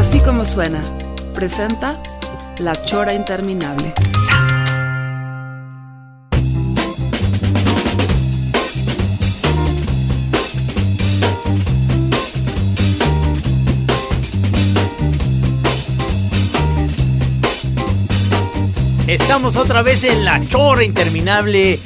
Así como suena, presenta La Chora Interminable. Estamos otra vez en la chora interminable,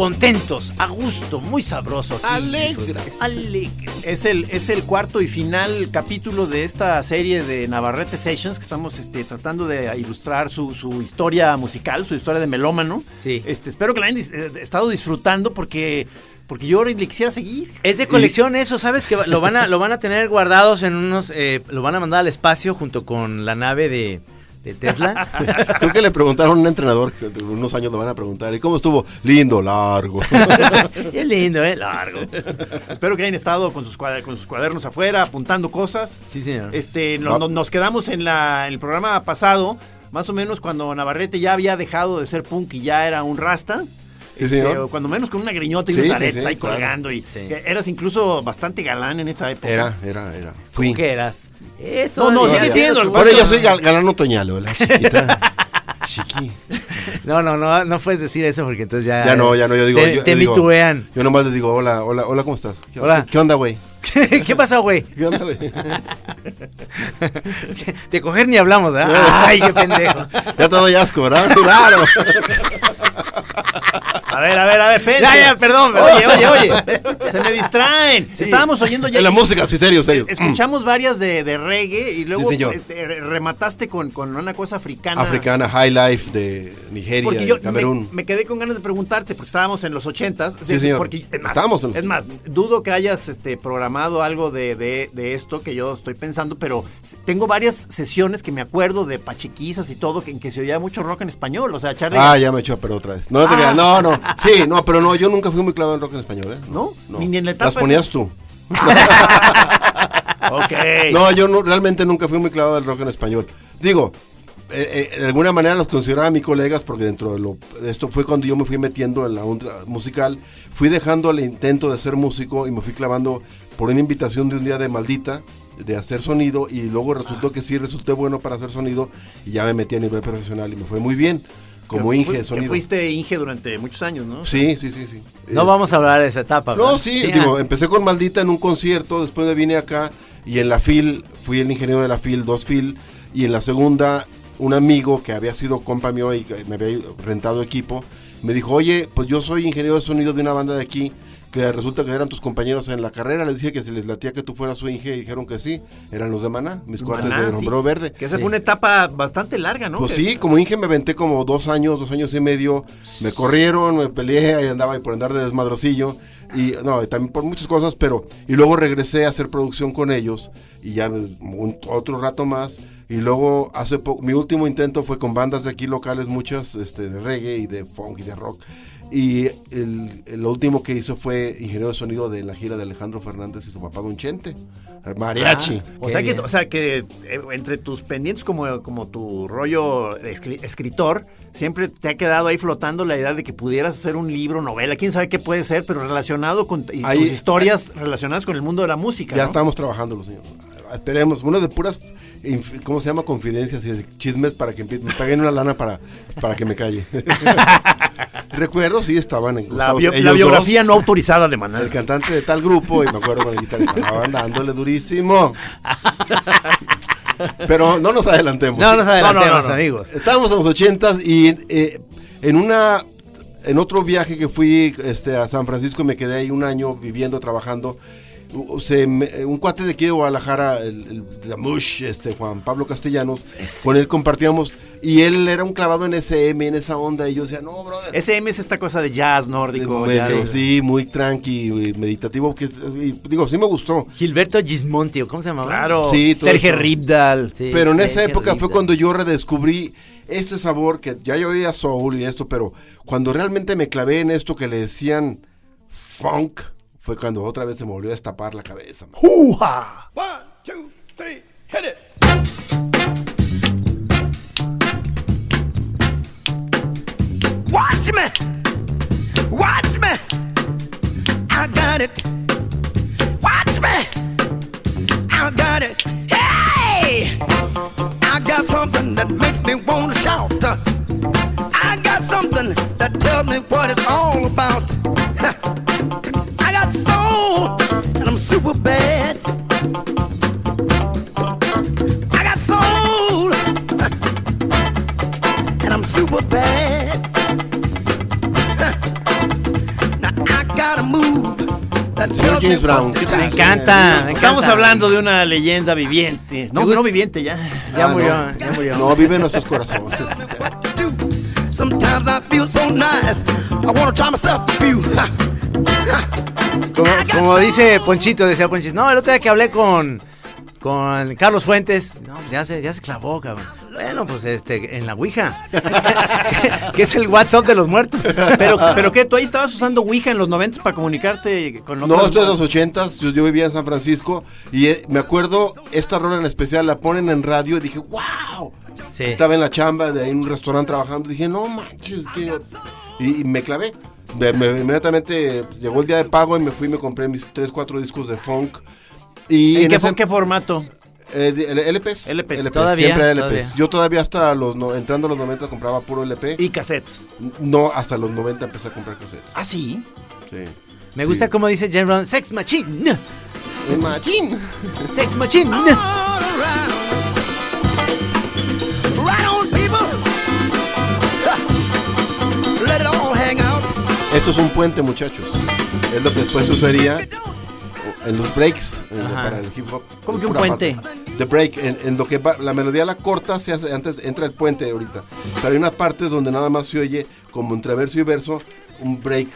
contentos, a gusto, muy sabroso. aquí. Alegres. Alegres. Es el, es el cuarto y final capítulo de esta serie de Navarrete Sessions que estamos este, tratando de ilustrar su, su historia musical, su historia de melómano. Sí. Este, espero que la hayan eh, estado disfrutando porque, porque yo ahora le quisiera seguir. Es de colección eso, ¿sabes? Que lo van a, lo van a tener guardados en unos, eh, lo van a mandar al espacio junto con la nave de, de Tesla. Creo que le preguntaron a un entrenador, que unos años le van a preguntar, ¿y cómo estuvo? Lindo, largo. es lindo, ¿eh? Largo. Espero que hayan estado con sus, con sus cuadernos afuera apuntando cosas. Sí, señor. Este, no- no- nos quedamos en, la, en el programa pasado, más o menos cuando Navarrete ya había dejado de ser punk y ya era un rasta. Sí, Este, señor. o cuando menos con una griñota y Sí, unos aretes sí, ahí claro. colgando. Y Sí. que eras incluso bastante galán en esa época. Era, era, era. ¿Cómo Fui. que eras? Esto No, no, sigue siendo, Ahora pasa- ya soy gal- galán otoñal, ¿verdad? Chiquita. Chiqui. No, no, no, no puedes decir eso porque entonces ya. Ya no, ya no, yo digo. Te, yo, te yo digo- mituean. Yo nomás le digo, hola, hola, hola, ¿cómo estás? ¿Qué, Hola. ¿Qué onda, güey? ¿Qué pasó, güey? ¿Qué onda, güey? De coger ni hablamos, ¿verdad? Ay, qué pendejo. ya te doy asco, ¿verdad? Claro. A ver, a ver, a ver, espérense. Ya, ya, perdón. Oye, oye, oye. Se me distraen. Estábamos oyendo ya. En la música, sí, serio, serio. Escuchamos varias de, de reggae y luego Sí, eh, te- remataste con, con una cosa africana. Africana, High Life de Nigeria, Porque yo Camerún. me quedé con ganas de preguntarte, porque estábamos en los ochentas. Sí, señor. Porque, es más, Estábamos en los es más, dudo que hayas este, programado algo de, de- de esto que yo estoy pensando, pero tengo varias sesiones que me acuerdo de pachequizas y todo, que, en que se oía mucho rock en español. O sea, Charlie. Ah, ya me echó a perder otra vez. No, te Ah. no, no. Sí, no, pero no, yo nunca fui muy clavado en rock en español, ¿eh? ¿No? Ni en la etapa Las ponías esa. tú. Ok. No, yo no, realmente nunca fui muy clavado del rock en español. Digo, eh, eh, de alguna manera los consideraba mis colegas porque dentro de lo, esto fue cuando yo me fui metiendo en la onda musical, fui dejando el intento de ser músico y me fui clavando por una invitación de un día de maldita de hacer sonido y luego resultó que sí resulté bueno para hacer sonido y ya me metí a nivel profesional y me fue muy bien como Que Inge de que sonido. fuiste Inge durante muchos años, ¿no? Sí, sí, sí, sí. No Es- vamos a hablar de esa etapa, no, ¿verdad? sí, digo, empecé con Maldita en un concierto, después me vine acá y en la FIL, fui el ingeniero de la FIL, dos FIL, y en la segunda, un amigo que había sido compa mío y que me había rentado equipo, me dijo, oye, pues yo soy ingeniero de sonido de una banda de aquí, que resulta que eran tus compañeros en la carrera, les dije que si les latía que tú fueras su Inge, y dijeron que sí, eran los de Maná, mis cuates Maná, de sí. Sombrero Verde. Que esa fue una etapa bastante larga, ¿no? Pues sí, como Inge me aventé como dos años, dos años y medio. Me corrieron, me peleé, y andaba ahí por andar de desmadrocillo. Y no, y también por muchas cosas, pero. Y luego regresé a hacer producción con ellos. Y ya un- otro rato más. Y luego, hace poco, mi último intento fue con bandas de aquí locales, muchas este, de reggae y de funk y de rock. Y el, el último que hizo fue ingeniero de sonido de la gira de Alejandro Fernández y su papá Don Chente, mariachi. Ah, o, sea que, o sea que entre tus pendientes como, como tu rollo escri- escritor, siempre te ha quedado ahí flotando la idea de que pudieras hacer un libro, novela, quién sabe qué puede ser, pero relacionado con y Ahí- tus historias relacionadas con el mundo de la música. Ya ¿no? estamos trabajando los señores. Esperemos, una de puras, ¿cómo se llama? Confidencias y chismes para que me paguen una lana para, para que me calle. Recuerdo, sí, estaban en La, bio- la biografía no autorizada de El Manuel. cantante de tal grupo, y me acuerdo con el guitarrista, estaban dándole durísimo. Pero no nos adelantemos. No nos adelantemos, No, no, no, no. amigos. Estábamos en los ochentas y eh, en una en otro viaje que fui este, a San Francisco, me quedé ahí un año viviendo, trabajando. Se un cuate de aquí de Guadalajara, el, el de Mush, este, Juan Pablo Castellanos, con él compartíamos. Y él era un clavado en SM, en esa onda. Y yo decía, no, brother. SM es esta cosa de jazz nórdico. Medio, jazz- sí, muy tranqui, y meditativo. Que, y digo, sí me gustó. Gilberto Gismonti, ¿o ¿cómo se llamaba? Claro. Sí, todo Terje. Sí, pero en esa época fue cuando yo redescubrí este sabor que ya yo oía soul y esto, pero cuando realmente me clavé en esto que le decían funk, fue cuando otra vez se me volvió a destapar la cabeza. man. ¡Uja! One, two, three, hit it. Watch me, watch me. I got it. James Brown, what to ¿qué do. tal? Me encanta, me Estamos encanta. hablando de una leyenda viviente. No, no viviente ya. Ya Ah, murió, no. ya murió. No, vive en nuestros corazones. Como, como dice Ponchito, decía Ponchito, no, el otro día que hablé con, con Carlos Fuentes, no, ya se, ya se clavó, cabrón. Bueno, pues este, en la Ouija, que es el WhatsApp de los muertos. Pero, pero ¿qué? ¿Tú ahí estabas usando Ouija en los 90 para comunicarte con No, otros- esto es de los ochentas, yo, yo vivía en San Francisco y eh, me acuerdo, esta rola en especial la ponen en radio y dije, wow. Sí. Estaba en la chamba de ahí en un restaurante trabajando, dije, no manches, que... Y, y me clavé. Me- me- inmediatamente llegó el día de pago y me fui y me compré mis 3, 4 discos de funk. Y ¿En qué, ese- qué formato? Eh, de- L- LPs. LPs, todavía, Siempre LPs. todavía. Yo todavía hasta los, no- entrando a los 90 compraba puro LP. Y cassettes. No, hasta los 90 empecé a comprar cassettes. Ah, sí. Sí. Me gusta como dice James Brown, Sex Machine, El machín. Sex Machine. All around. Right on, people. Ha. Let it all hang out. Esto es un puente, muchachos. Es lo que después usaría en los breaks en- para el hip hop. ¿Cómo que un puente? parte. The break, en, en lo que va- la melodía la corta se hace antes entra el puente ahorita. Pero hay unas partes donde nada más se oye como entre verso y verso un break,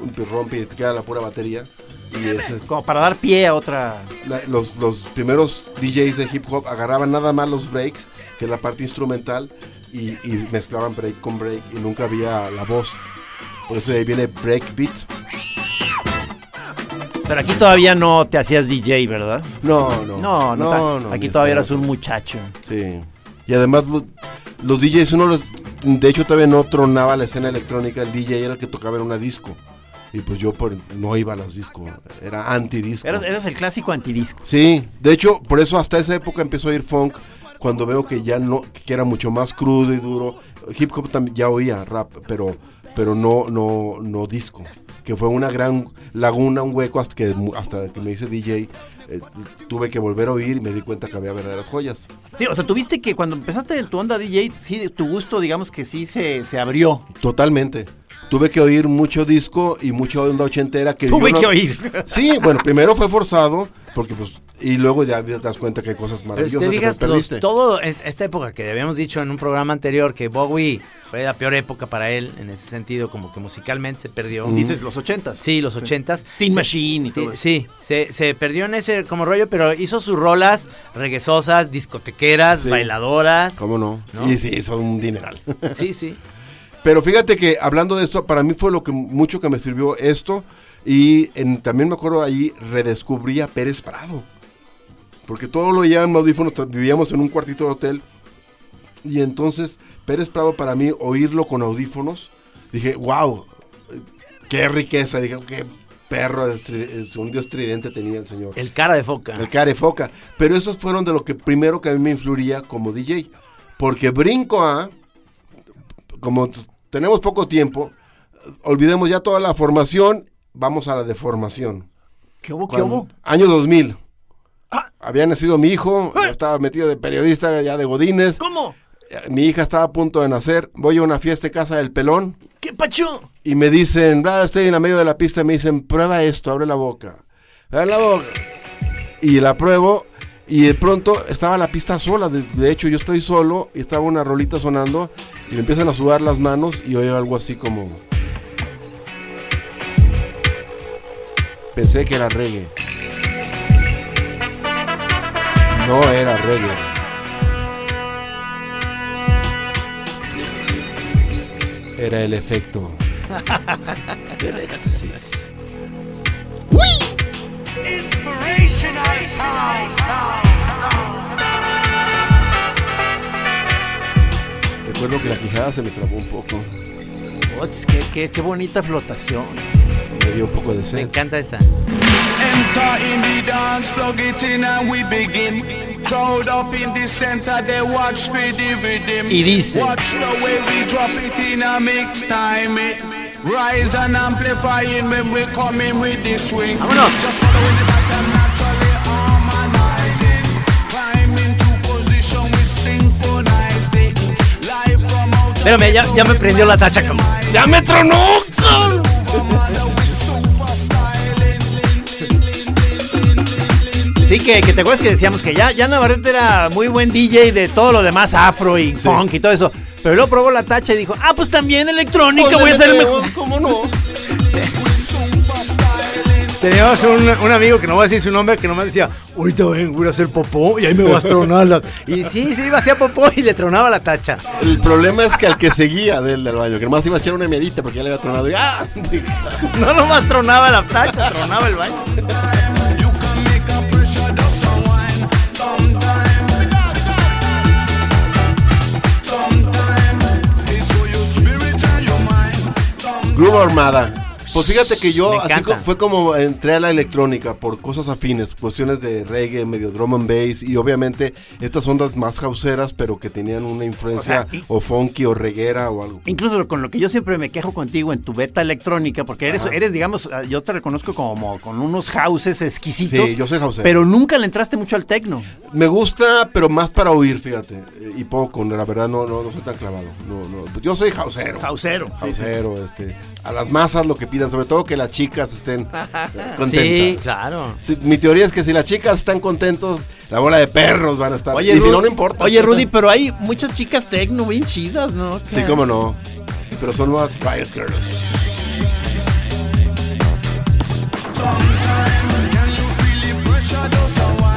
un rompe y te queda la pura batería. Y ese- Como para dar pie a otra. la- los, los primeros DJs de hip hop agarraban nada más los breaks, que es la parte instrumental, y, y mezclaban break con break y nunca había la voz. Por eso de ahí viene break beat. Pero aquí todavía no te hacías DJ, ¿verdad? No, no. No, no. ta- aquí todavía eras un muchacho. Sí. Y además lo- los DJs, uno los, de hecho todavía no tronaba la escena electrónica, el DJ era el que tocaba en una disco. Y pues yo por, no iba a los discos, era anti-disco. Eras, eras el clásico antidisco. Sí, de hecho, por eso hasta esa época empezó a ir funk, cuando veo que ya no, que era mucho más crudo y duro. Hip hop también ya oía rap, pero, pero no, no, no disco. Que fue una gran laguna, un hueco hasta que, hasta que me hice DJ. eh, tuve que volver a oír y me di cuenta que había verdaderas joyas. Sí, o sea, tuviste que cuando empezaste tu onda DJ, sí, tu gusto, digamos que sí se, se abrió. Totalmente. Tuve que oír mucho disco y mucha onda ochentera que Tuve no- que oír. Sí, bueno, primero fue forzado, porque pues, y luego ya te das cuenta que hay cosas Pero si maravillosas te que te los- todo es- esta época que habíamos dicho en un programa anterior que Bowie fue la peor época para él en ese sentido, como que musicalmente se perdió. Dices los ochentas. Sí, los ochentas. Teen Machine y todo Sí, eso. sí, se, se perdió en ese como rollo, pero hizo sus rolas reguesosas, discotequeras, Sí. bailadoras. ¿Cómo no? ¿No? Y sí, son un dineral. Sí, sí. Pero fíjate que hablando de esto, para mí fue lo que mucho que me sirvió esto. Y en- también me acuerdo ahí redescubrí a Pérez Prado. Porque todo lo en audífonos, vivíamos en un cuartito de hotel. Y entonces Pérez Prado para mí, oírlo con audífonos, dije, wow, qué riqueza. Dije, qué perro, de sonido estridente tenía el señor. El cara de foca. El care foca. Pero esos fueron de lo que primero que a mí me influiría como DJ. Porque brinco a. Como tenemos poco tiempo, olvidemos ya toda la formación, vamos a la deformación. ¿Qué hubo? ¿Qué Cuando- hubo? Año 2000. Ah. Había nacido mi hijo, yo estaba metido de periodista ya de Godínez. ¿Cómo? Mi hija estaba a punto de nacer. Voy a una fiesta en casa del pelón. ¿Qué pacho? y me dicen, "Ah, estoy en la medio de la pista, y me dicen, prueba esto, abre la boca. Abre la boca. Y la pruebo y de pronto estaba la pista sola, de, de hecho yo estoy solo y estaba una rolita sonando y me empiezan a sudar las manos y oigo algo así como... Pensé que era reggae. No era reggae. Era el efecto del éxtasis. Recuerdo que la quijada se me trabó un poco. Ots, qué, qué, qué bonita flotación. Me dio un poco de Me sed. encanta esta. Enter in the dance, plug it in and we begin. Crowd up in the center, they watch the rhythm. Y dice. Watch the way we drop it in a mix time. It. Rise and amplifying when we come in with the swing. Vámonos. Just following the pattern naturally harmonizing. Climb into position with synchronized it. Live from out Espérame, ya, ya me prendió la tacha. cabrón. ¡Ya me tronó! Sí, que, que te acuerdas que decíamos que ya, ya Navarrete era muy buen DJ de todo lo demás, afro y funk y todo eso. Pero luego probó la tacha y dijo, ah, pues también electrónica, voy a ser el mejor. ¿Cómo no? Teníamos un, un amigo que no voy a decir su nombre, que nomás decía, ahorita vengo a ir a hacer popó y ahí me vas a tronar la... Y sí, sí, iba a hacer popó y le tronaba la tacha. El problema es que al que seguía del, del baño, que nomás iba a echar una medita porque ya le había tronado. Y, ¡ah! No nomás tronaba la tacha, tronaba el baño. Groove Armada. Pues fíjate que yo, así co- fue como entré a la electrónica por cosas afines, cuestiones de reggae, medio drum and bass y obviamente estas ondas más hauseras, pero que tenían una influencia O sea, y- o funky o reguera o algo. Incluso con lo que yo siempre me quejo contigo en tu beta electrónica, porque eres, eres digamos, ah, yo te reconozco como con unos houses exquisitos. Sí, yo soy hausero. Pero nunca le entraste mucho al tecno. Me gusta, pero más para oír, fíjate. Y poco, la verdad no, no, no soy tan clavado. No, no. Yo soy sí, sí. Hausero, este. A las masas lo que pidan, sobre todo que las chicas estén contentas. Sí, claro. Mi teoría es que si las chicas están contentos, la bola de perros van a estar. Oye, y si Ru- no, no importa. Oye, Rudy, pero hay muchas chicas tecno bien chidas, ¿no? Sí, cómo no. Pero son más Riot Girls.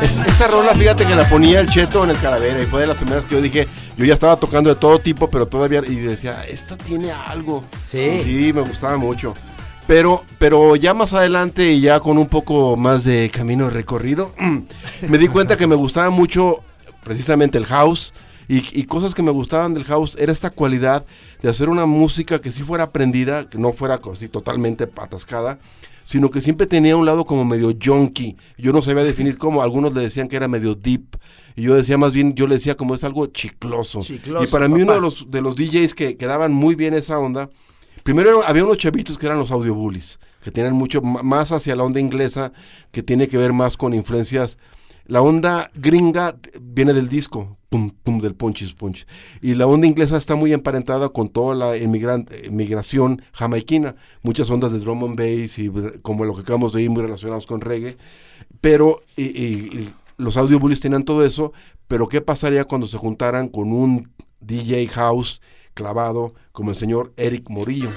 Es- Esta rola, fíjate que la ponía el Cheto en el Calavera y fue de las primeras que yo dije, yo ya estaba tocando de todo tipo, pero todavía, y decía, esta tiene algo. Sí. Sí, me gustaba mucho. Pero, pero ya más adelante y ya con un poco más de camino recorrido, me di cuenta que me gustaba mucho precisamente el house y, y cosas que me gustaban del house era esta cualidad de hacer una música que sí fuera aprendida, que no fuera así totalmente atascada, sino que siempre tenía un lado como medio junky. Yo no sabía definir cómo, algunos le decían que era medio deep. Y yo decía más bien, yo le decía como es algo chicloso. Chicloso, y para mí uno de los, de los DJs que, que daban muy bien esa onda, primero había unos chavitos que eran los audio bullies, que tienen mucho más hacia la onda inglesa, que tiene que ver más con influencias. La onda gringa viene del disco, pum, pum, del punchis, punch. Y la onda inglesa está muy emparentada con toda la inmigran- eh, migración jamaiquina. Muchas ondas de drum and bass y br- como lo que acabamos de oír muy relacionados con reggae. Pero y los audio bullies tenían todo eso. Pero ¿qué pasaría cuando se juntaran con un DJ house clavado como el señor Eric Morillo?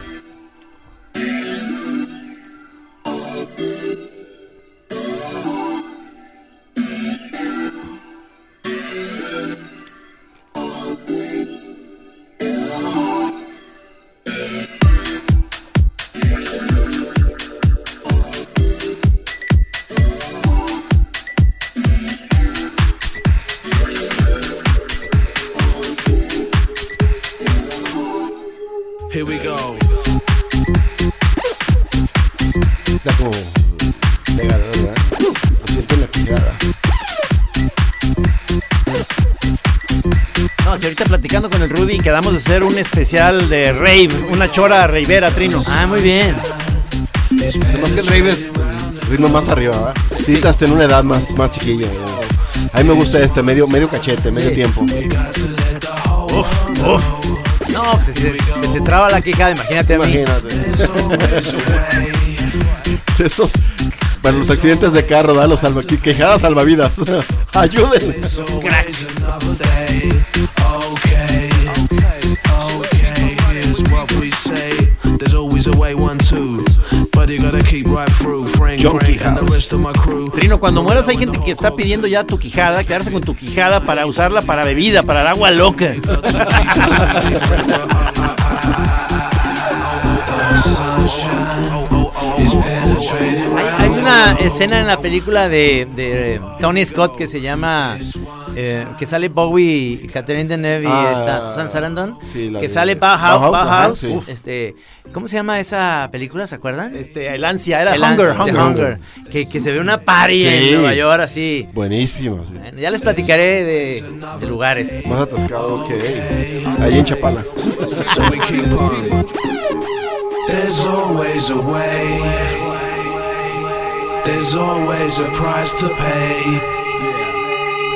Con el Rudy quedamos de hacer un especial de rave, una chora raivera, Trino. Ah, muy bien. Además que el rave es el ritmo más arriba, ¿verdad? Sí, hasta en una edad más, más chiquilla. A mí me gusta este, medio, medio cachete, medio tiempo. Uf, uf. No, pues, se, se, se te traba la quijada, imagínate a mí. Imagínate. Esos, para los accidentes de carro, da los salva, que- quejadas salvavidas. Ayuden. Always the House. Trino, cuando mueras hay gente que está pidiendo ya tu quijada, quedarse con tu quijada para usarla para bebida, para el agua loca. Hay, hay una escena en la película de, de Tony Scott que se llama eh, que sale Bowie Catherine Deneuve y Ah, esta Susan Sarandon sí, la que de sale Bauhaus, Bauhaus, sí. este ¿cómo se llama esa película? ¿se acuerdan? Este, el ansia, era El Hunger, The Hunger. Hunger, que, que se ve una party Sí. en Nueva York así Buenísimo. sí. Bueno, ya les platicaré de, de lugares Más atascado que ahí en Chapala. There's always a way. There's always a price to pay.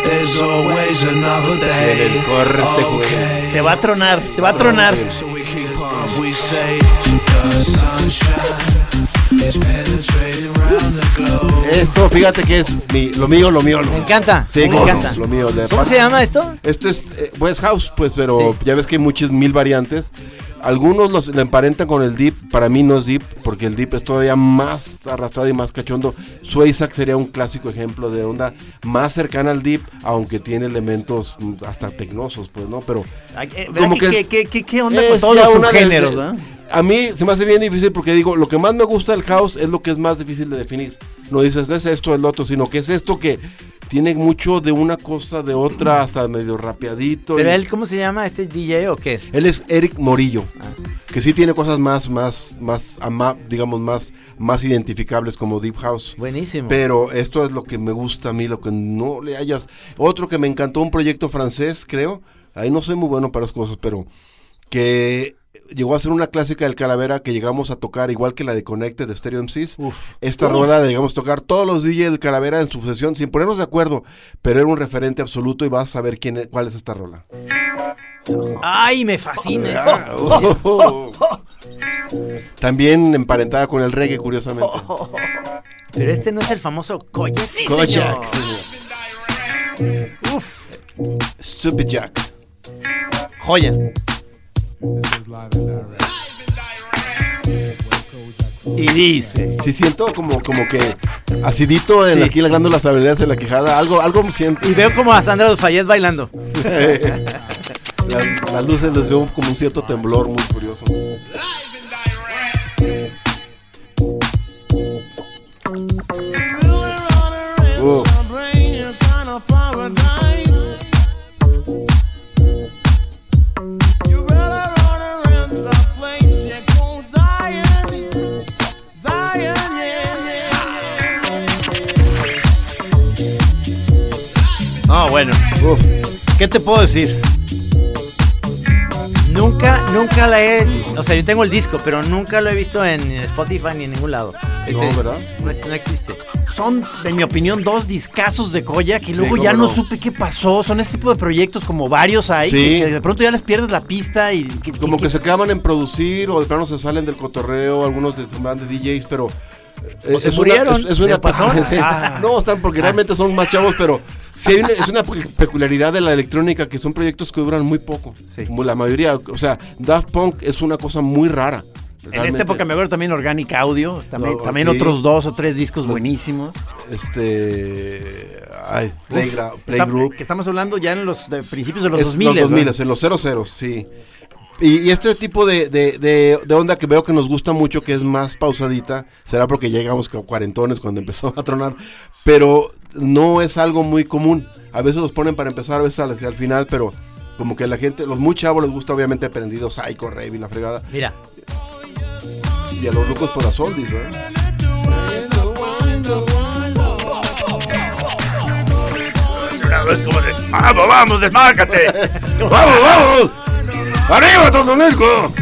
There's always another day. En el corte, güey. Okay. Te va a tronar, te va a tronar. So we keep on. We say the sunshine is penetrating round the globe. Esto, fíjate que es mi, lo mío, lo mío. Lo, me encanta Sí, me encanta lo mío. de ¿cómo parte- se llama esto? Esto es eh, West House, pues, pero Sí. ya ves que hay muchas mil variantes. Algunos los le emparentan con el Deep, para mí no es Deep, porque el Deep es todavía más arrastrado y más cachondo. Swayzak sería un clásico ejemplo de onda más cercana al Deep, aunque tiene elementos mm, hasta tecnosos, pues, ¿no? Pero eh, Como ¿verdad que- ¿Qué, qué, qué, qué onda con todos los subgéneros, de- ¿verdad? A mí se me hace bien difícil porque digo, lo que más me gusta del house es lo que es más difícil de definir. No dices, es esto, el otro, sino que es esto que tiene mucho de una cosa, de otra, hasta medio rapeadito. pero y- él ¿cómo se llama? ¿este es DJ o qué es? él es Eric Morillo, que sí tiene cosas más, más, más, ama- digamos, más, más identificables como Deep House. buenísimo Pero esto es lo que me gusta a mí, lo que no le hayas. Otro que me encantó, un proyecto francés, creo. Ahí no soy muy bueno para las cosas, pero que llegó a ser una clásica del Calavera que llegamos a tocar, igual que la de Connected de Stereo MCs. Esta rueda la llegamos a tocar todos los DJs del Calavera en su sesión, sin ponernos de acuerdo, pero era un referente absoluto y vas a saber quién es- cuál es esta rola. ay me fascina Ah, oh. También emparentada con el reggae, curiosamente. pero este no es el famoso Kojak, señor. Uf, Stupid Jack. joya. Y dice, Sí siento como, como que acidito en Sí. aquí las glándulas habilidades de la quejada, algo, algo me siento. y veo como a Sandra Dufayet bailando Las, las luces les veo como un cierto temblor muy curioso. Uh, no, bueno, uf, ¿qué te puedo decir? Nunca, nunca la he. O sea, yo tengo el disco, pero nunca lo he visto en Spotify ni en ningún lado. No, ¿verdad? No, no existe. Son, en mi opinión, dos discazos de Koyak y luego Sí, ya no no. supe qué pasó. Son este tipo de proyectos como varios hay, Sí. que, que de pronto ya les pierdes la pista y... que- como que- que se acaban en producir o de plano se salen del cotorreo, algunos de, van de DJs, pero... eh, O se murieron. Una, es, es una ¿Le pasó? Ah. No, están porque realmente son más chavos, pero sí hay una, es una pe- peculiaridad de la electrónica que son proyectos que duran muy poco. Sí. Como la mayoría, o sea, Daft Punk es una cosa muy rara. En esta época me acuerdo también Organic Audio, también, No, también sí. otros dos o tres discos buenísimos. Este. Ay, Playgroup. que estamos hablando ya en los de principios de los Es 2000. Los 2000, en los 00, sí. Y, y este tipo de, de, de- de onda que veo que nos gusta mucho, que es más pausadita, será porque llegamos a cuarentones cuando empezó a tronar, pero no es algo muy común. A veces los ponen para empezar, a veces al- hacia el final, pero como que la gente, los muy chavos les gusta obviamente prendido Psycho, Rave y la fregada, Mira, y a los locos por las oldies, ¿verdad? Es como de, vamos, vamos, desmárcate. ¡Vamos, vamos! ¡Arriba, Totonilco!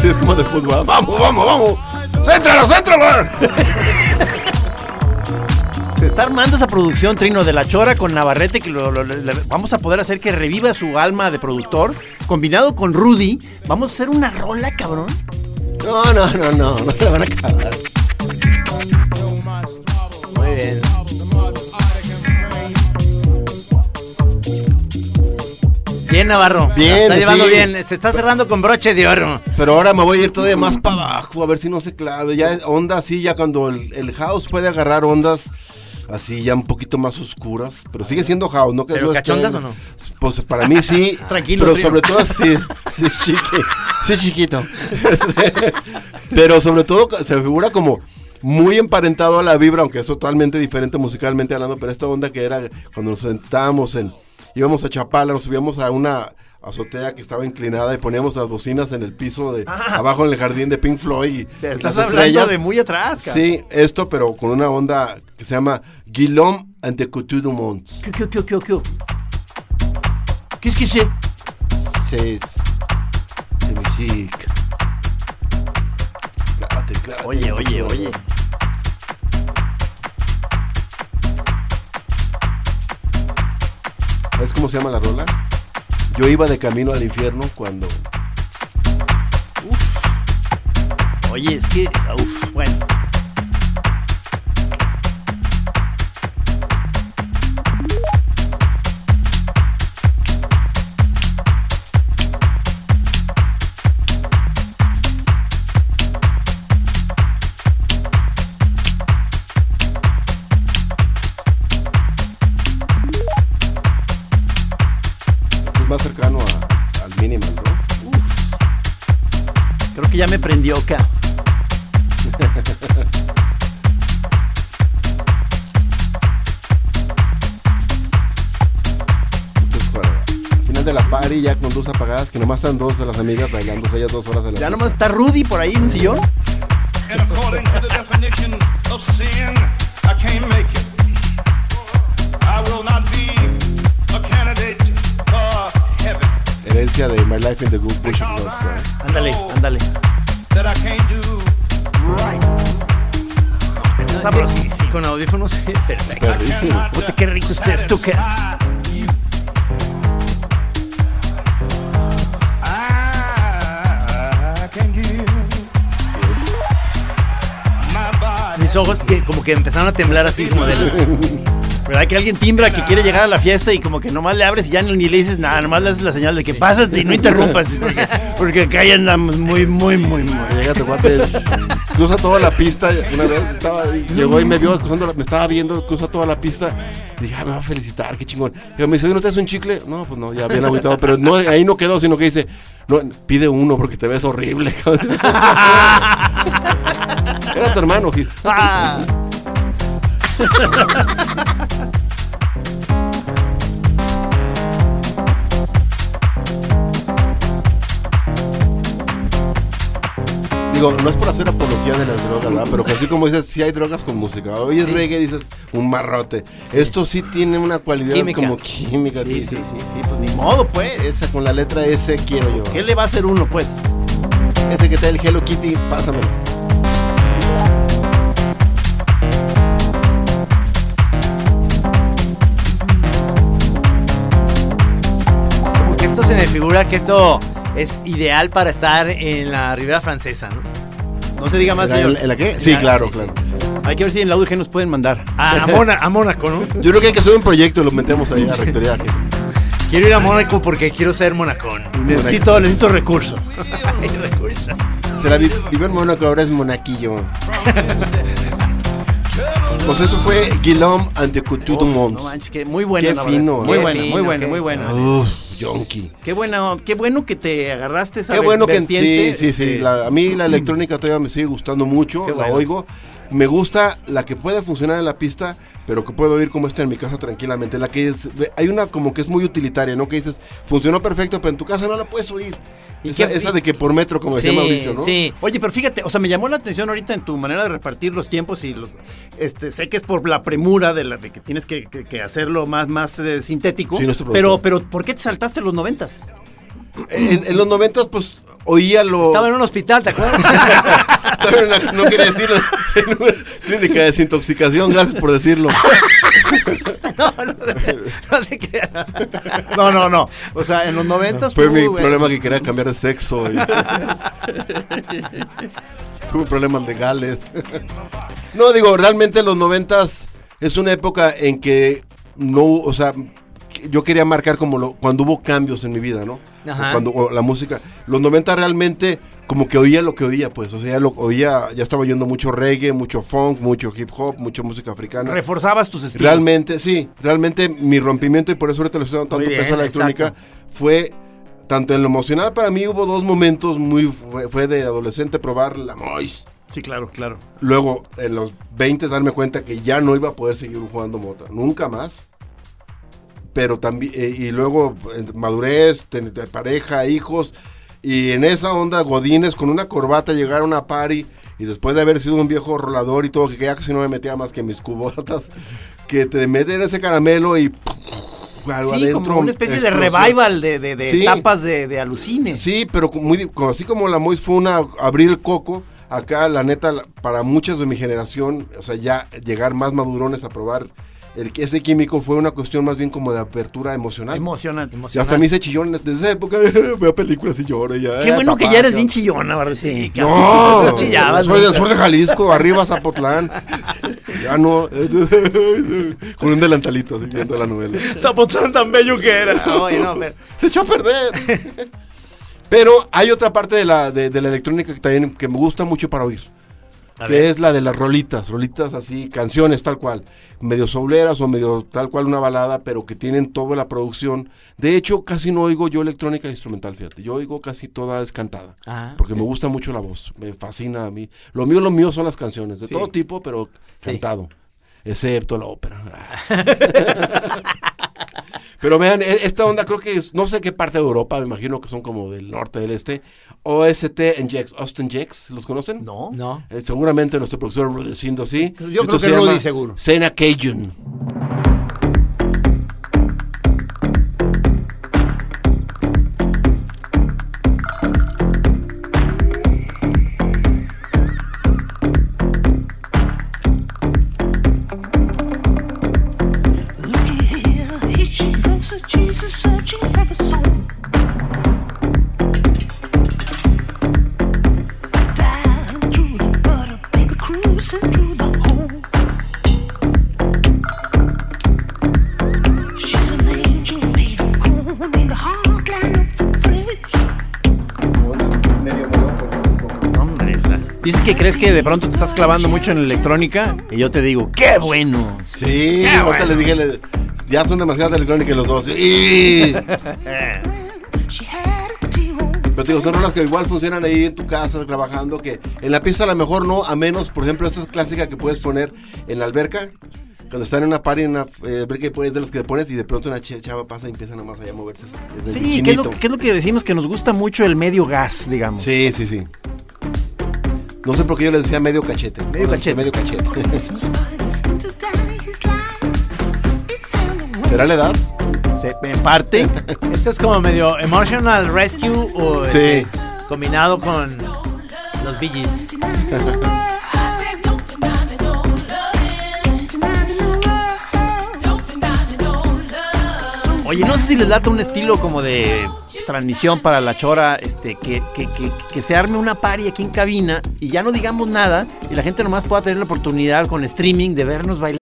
Sí, es como de fútbol. ¡Vamos, vamos, vamos! ¡Céntralo, céntralo! Se está armando esa producción, Trino, de la Chora con Navarrete, que lo- lo- le- vamos a poder hacer que reviva su alma de productor. Combinado con Rudy, vamos a hacer una rola, cabrón. No, no, no, no, no se la van a acabar. Muy bien. Bien, Navarro. Bien, Está llevando sí. bien. Se está cerrando con broche de oro. Pero ahora me voy a ir todavía más para abajo, a ver si no se clave. Ya onda así, ya cuando el, el house puede agarrar ondas así ya un poquito más oscuras. Pero sigue siendo house, ¿no? Que ¿Pero no cachondas o no? Pues para mí sí. Tranquilo, Pero sobre todo sí. Sí, chiqui- sí, chiquito. pero sobre todo se figura como muy emparentado a la vibra, aunque es totalmente diferente musicalmente hablando, pero esta onda que era cuando nos sentábamos en, íbamos a Chapala, nos subíamos a una azotea que estaba inclinada y poníamos las bocinas en el piso de abajo en el jardín de Pink Floyd y Te estás hablando de muy atrás, cabrón. Sí, esto pero con una onda que se llama Guillaume and the Couture du Monde. ¿Qué, qué, qué, qué, qué? ¿Qué es que musique. Clávate, clávate. Oye, oye, oye. ¿Sabes cómo se llama la rola? Yo iba de camino al infierno cuando. Oye, es que. Uf, bueno. Prendió acá. De la party, ya con luz apagadas, que nomás están dos de las amigas bailando, ellas dos horas de la Ya fiesta. nomás está Rudy por ahí en sillón. And according to the definition of sin, I can't make it. I will not be a candidate for heaven. Herencia de My Life in the Good Bush. Ándale, ándale. That I can't do right. Está sabrosísimo. Con audífonos, perfecto. Perrísimo. Puta, qué rico give my body. Mis ojos que como que empezaron a temblar así como del... ¿Verdad que alguien timbra que quiere llegar a la fiesta y como que nomás le abres y ya ni ni le dices nada, nomás le haces la señal de que pásate y no interrumpas, porque, acá ya andamos muy, muy, muy, muy. Llega tu cuate, cruza toda la pista. Una vez estaba llegó y me vio cruzando, la- me estaba viendo, cruza toda la pista. Y dije, ah, me va a felicitar, qué chingón. Y me dice, ¿no te hace un chicle? No, pues no, ya bien agüitado. Pero no, ahí no quedó, sino que dice, no, pide uno porque te ves horrible. cabrón". Era tu hermano, Gis. Digo, no es por hacer apología de las drogas, ¿verdad? Pero que así como dices, sí hay drogas con música. Hoy es reggae, dices, un marrote. Esto sí tiene una cualidad Química. como química. Sí, sí, sí, sí, pues ni modo, pues. Esa con la letra S quiero yo. ¿Qué le va a hacer uno, pues? Ese que trae el Hello Kitty, pásamelo. Porque esto se me figura que esto es ideal para estar en la Ribera Francesa, ¿no? No se diga más, ¿En la- señor. ¿En la qué? Sí, claro, sí, claro. Hay que ver si en la UDG nos pueden mandar. A, a Mona- a Mónaco, ¿no? Yo creo que hay que hacer un proyecto y lo metemos ahí a la rectoría. Quiero ir a Mónaco porque quiero ser monacón. Necesito, necesito recursos. Será vi- vive en Mónaco, ahora es monaquillo. Pues eso fue Guillaume and the Couture du Monde. no manches, que muy. Qué fino, Muy buena, Qué muy qué- muy buena. Qué bueno, qué bueno que te agarraste esa Qué bueno que vertiente, sí, sí, sí. este, la- a mí la electrónica todavía me sigue gustando mucho, la oigo. Me gusta la que puede funcionar en la pista, pero que puedo oír como está en mi casa tranquilamente. La que es, hay una como que es muy utilitaria, ¿no? Que dices, funcionó perfecto, pero en tu casa no la puedes oír. ¿Y esa, qué- esa de que por metro, como decía Sí, Mauricio, ¿no? sí. Oye, pero fíjate, o sea, me llamó la atención ahorita en tu manera de repartir los tiempos y los, este, sé que es por la premura de la de que tienes que, que- que hacerlo más, más eh, sintético. Sí, nuestro pero, pero, ¿por qué te saltaste los noventas? En, en los noventas, pues, oía lo... Estaba en un hospital, ¿te acuerdas? Una- no quería decirlo. En una clínica de desintoxicación, gracias por decirlo. No, no, no te creas. No, no, no. O sea, en los noventas Fue tú, mi güey, problema que quería cambiar de sexo. y- Tuve problemas legales. no, digo, realmente los noventas es una época en que no, o sea, yo quería marcar como lo, cuando hubo cambios en mi vida, ¿no? Ajá. O Cuando o la música, los 90 realmente como que oía lo que oía, pues, o sea, ya lo oía, ya estaba oyendo mucho reggae, mucho funk, mucho hip hop, mucha música africana. reforzabas tus estilos. Realmente, sí, realmente mi rompimiento, y por eso ahorita le estoy dando tanto bien, peso a la electrónica, exacto. fue tanto en lo emocional para mí hubo dos momentos muy, fue, fue de adolescente probar la Mois. Sí, claro, claro. Luego, en los 20 darme cuenta que ya no iba a poder seguir jugando mota, nunca más. Pero también, eh, y luego en madurez, ten- de pareja, hijos, y en esa onda Godines con una corbata llegar a una party, y después de haber sido un viejo rolador y todo, que ya casi no me metía más que mis cubotas, que te meten ese caramelo y algo Sí, adentro. como una especie de revival de, de, de Sí. etapas de, de alucine. Sí, pero muy, así como la Mois fue una abrir el coco, acá la neta para muchos de mi generación, o sea, ya llegar más madurones a probar el, ese químico fue una cuestión más bien como de apertura emocional. Emocional. y hasta me hice chillón desde esa época, veo películas y lloro y ya. Qué "Eh, bueno que ya eres bien onda". chillona, ¿verdad? Sí, No, No chillabas, soy del sur de Jalisco, arriba Zapotlán. Ya no. Con un delantalito así viendo la novela. Zapotlán tan bello que era. Oye, no, pero- Se echó a perder. Pero hay otra parte de la, de, de la electrónica que también que me gusta mucho para oír. Que es la de las rolitas, rolitas así, canciones tal cual, medio souleras o medio tal cual una balada, pero que tienen toda la producción. De hecho, casi no oigo yo electrónica instrumental, fíjate. Yo oigo casi toda es cantada. Ah, porque me gusta mucho la voz, me fascina a mí. Lo mío, lo mío son las canciones, de Sí. todo tipo, pero cantado. Excepto la ópera. Pero vean, e- esta onda creo que es, no sé qué parte de Europa, me imagino que son como del norte, del este. OST en Jex, Austin Jex, ¿los conocen? No. No. Eh, seguramente nuestro profesor Rudecindo sí. Yo creo Esto que se Rudy seguro. Cena Cajun. Dices que crees que de pronto te estás clavando mucho en la electrónica y yo te digo, ¡qué bueno! Sí, ahorita les dije, le- ya son demasiadas electrónicas los dos. Y... Pero te digo, son rolas que igual funcionan ahí en tu casa trabajando, que en la pieza a lo mejor no, a menos, por ejemplo, esta es clásica que puedes poner en la alberca, cuando están en una party, en una eh, alberca, puedes de los que le pones y de pronto una ch- chava pasa y empieza nada más allá a moverse. el Sí, ¿qué es, lo, infinito. qué es lo que decimos? Que nos gusta mucho el medio gas, digamos. Sí, sí, sí. No sé por qué yo les decía medio cachete. Medio cachete. Medio cachete. ¿Será la edad? Se- en parte. Esto es como medio emotional rescue o Sí. este, combinado con los Bee Gees. Oye, no sé si les lata un estilo como de transmisión para la chora, este, que, que, que, que se arme una party aquí en cabina y ya no digamos nada y la gente nomás pueda tener la oportunidad con streaming de vernos bailar.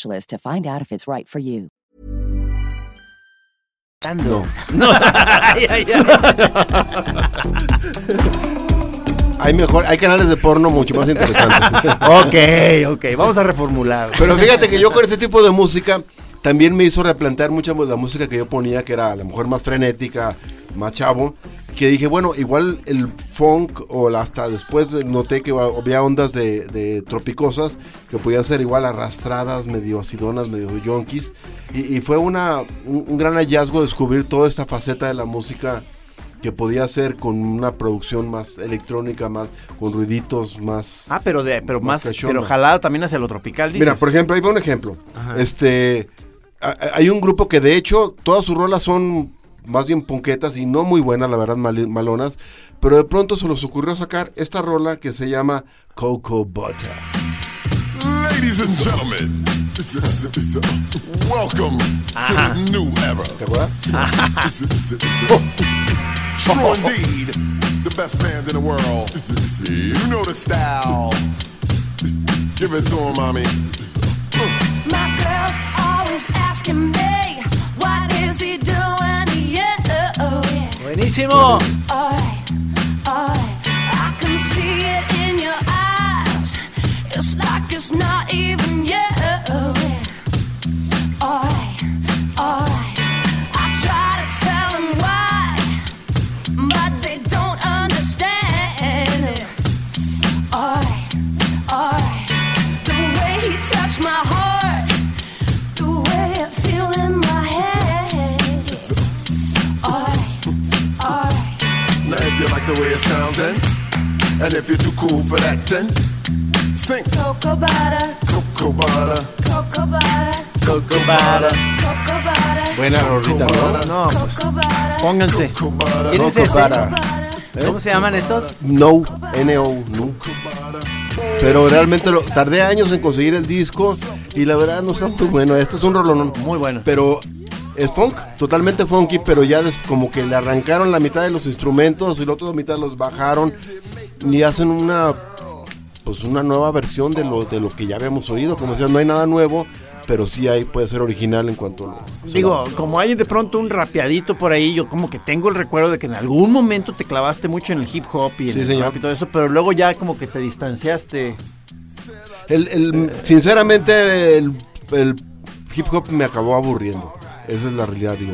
to find out if it's right for you. No. Ay, ay, ay. Hay mejor, hay canales de porno mucho más interesantes. ok, ok, vamos a reformular. Pero fíjate que yo con este tipo de música también me hizo replantear mucha de la música que yo ponía, que era a lo mejor más frenética, más chavo, que dije, bueno, igual el funk o hasta después noté que había ondas de, de tropicosas que podían ser igual arrastradas, medio acidonas, medio yonkis. Y, y fue una, un, un gran hallazgo descubrir toda esta faceta de la música que podía hacer con una producción más electrónica, más con ruiditos, más... Ah, pero de, pero más, pero jalada también hacia lo tropical, dices. Mira, por ejemplo, ahí va un ejemplo. Ajá. Este, hay un grupo que de hecho todas sus rolas son más bien punquetas y no muy buenas, la verdad, malonas, pero de pronto se les ocurrió sacar esta rola que se llama Cocoa Butter. Ladies and gentlemen, welcome to the new era. ¿Te acuerdas? True indeed, the best band in the world. You know the style. Give it to him, mommy. My girl's always asking me, what is he doing? Buenísimo. And if you're too cool for that, then, sing Cocoa butter, Cocoa Butter. cocoa butter, Cocoa butter. cocoa butter, Buena rolita, ¿no? No, pues, pónganse. ¿Quién es este? Butter. ¿Cómo se llaman estos? No, N-O, no. Pero realmente lo, tardé años en conseguir el disco y la verdad no está muy bueno. Este es un rolón. Muy bueno. Pero es funk, totalmente funky, pero ya des- como que le arrancaron la mitad de los instrumentos y la otra mitad los bajaron y hacen una pues una nueva versión de lo de lo que ya habíamos oído. Como decías, no hay nada nuevo, pero sí hay puede ser original en cuanto a lo Digo, como hay de pronto un rapeadito por ahí, yo como que tengo el recuerdo de que en algún momento te clavaste mucho en el hip hop y en Sí, el señor. rap y todo eso, pero luego ya como que te distanciaste. El, el- sinceramente, el, el hip hop me acabó aburriendo. Esa es la realidad, digo.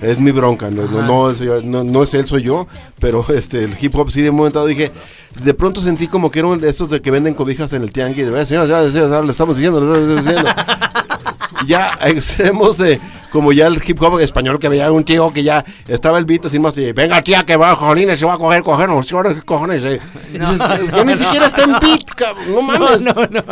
Es mi bronca, no, no, no no- es él, soy yo, pero este, el hip hop sí de un momento dije, de pronto sentí como que eran de estos de que venden cobijas en el tianguis, de, "Eh, señor, ya, ya, le estamos diciendo, le estamos diciendo. ya extremos de, como ya el hip hop español que veía un tío que ya estaba el beat así más, y, venga tía que va, jolines, se va a coger, coger, no, ¿qué cojones? eh?". Y dices, "Ya ni siquiera está en beat, cabrón, no mames.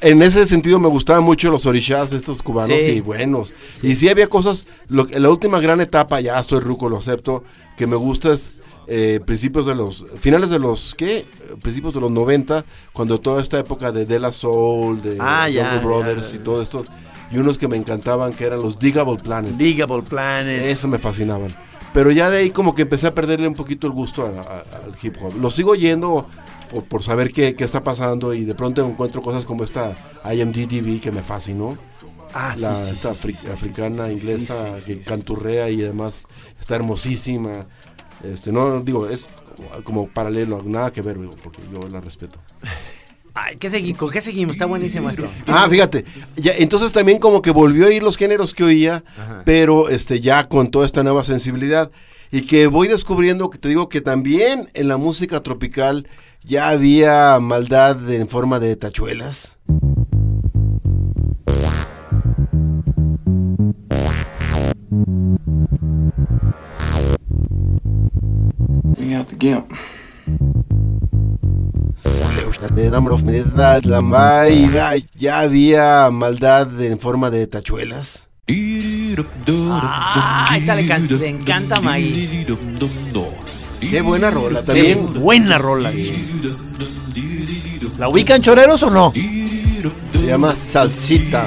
En ese sentido me gustaban mucho los orishas estos cubanos Sí. y buenos. Y sí había cosas, lo, la última gran etapa, ya estoy ruco, lo acepto, que me gusta es eh, principios de los, finales de los, ¿qué? Principios de los 90, cuando toda esta época de De La Soul, de Ah, ya, Brothers ya. y todo esto, y unos que me encantaban que eran los Digable Planets. Digable Planets. Eso me fascinaban. Pero ya de ahí como que empecé a perderle un poquito el gusto a- a- al hip hop. Lo sigo yendo por, por saber qué, qué está pasando y de pronto encuentro cosas como esta IMDTV que me fascinó. Ah, sí, la, sí, sí, afri- sí, sí, africana, inglesa, que canturrea y además está hermosísima. Este, no, digo, es como, paralelo, nada que ver, digo, porque yo la respeto. Ay, ¿qué segui- ¿con qué seguimos? Está buenísimo esto. Ah, fíjate. Ya, entonces también como que volvió a ir los géneros que oía, pero este ya con toda esta nueva sensibilidad. Y que voy descubriendo que te digo que también en la música tropical ya había maldad en forma de tachuelas. La may- ya, había maldad en forma de tachuelas. Ah, esta le, can- le encanta Maggie. Qué buena rola. Sí, También buena rola. ¿La ubican choreros o no? se llama Salsita.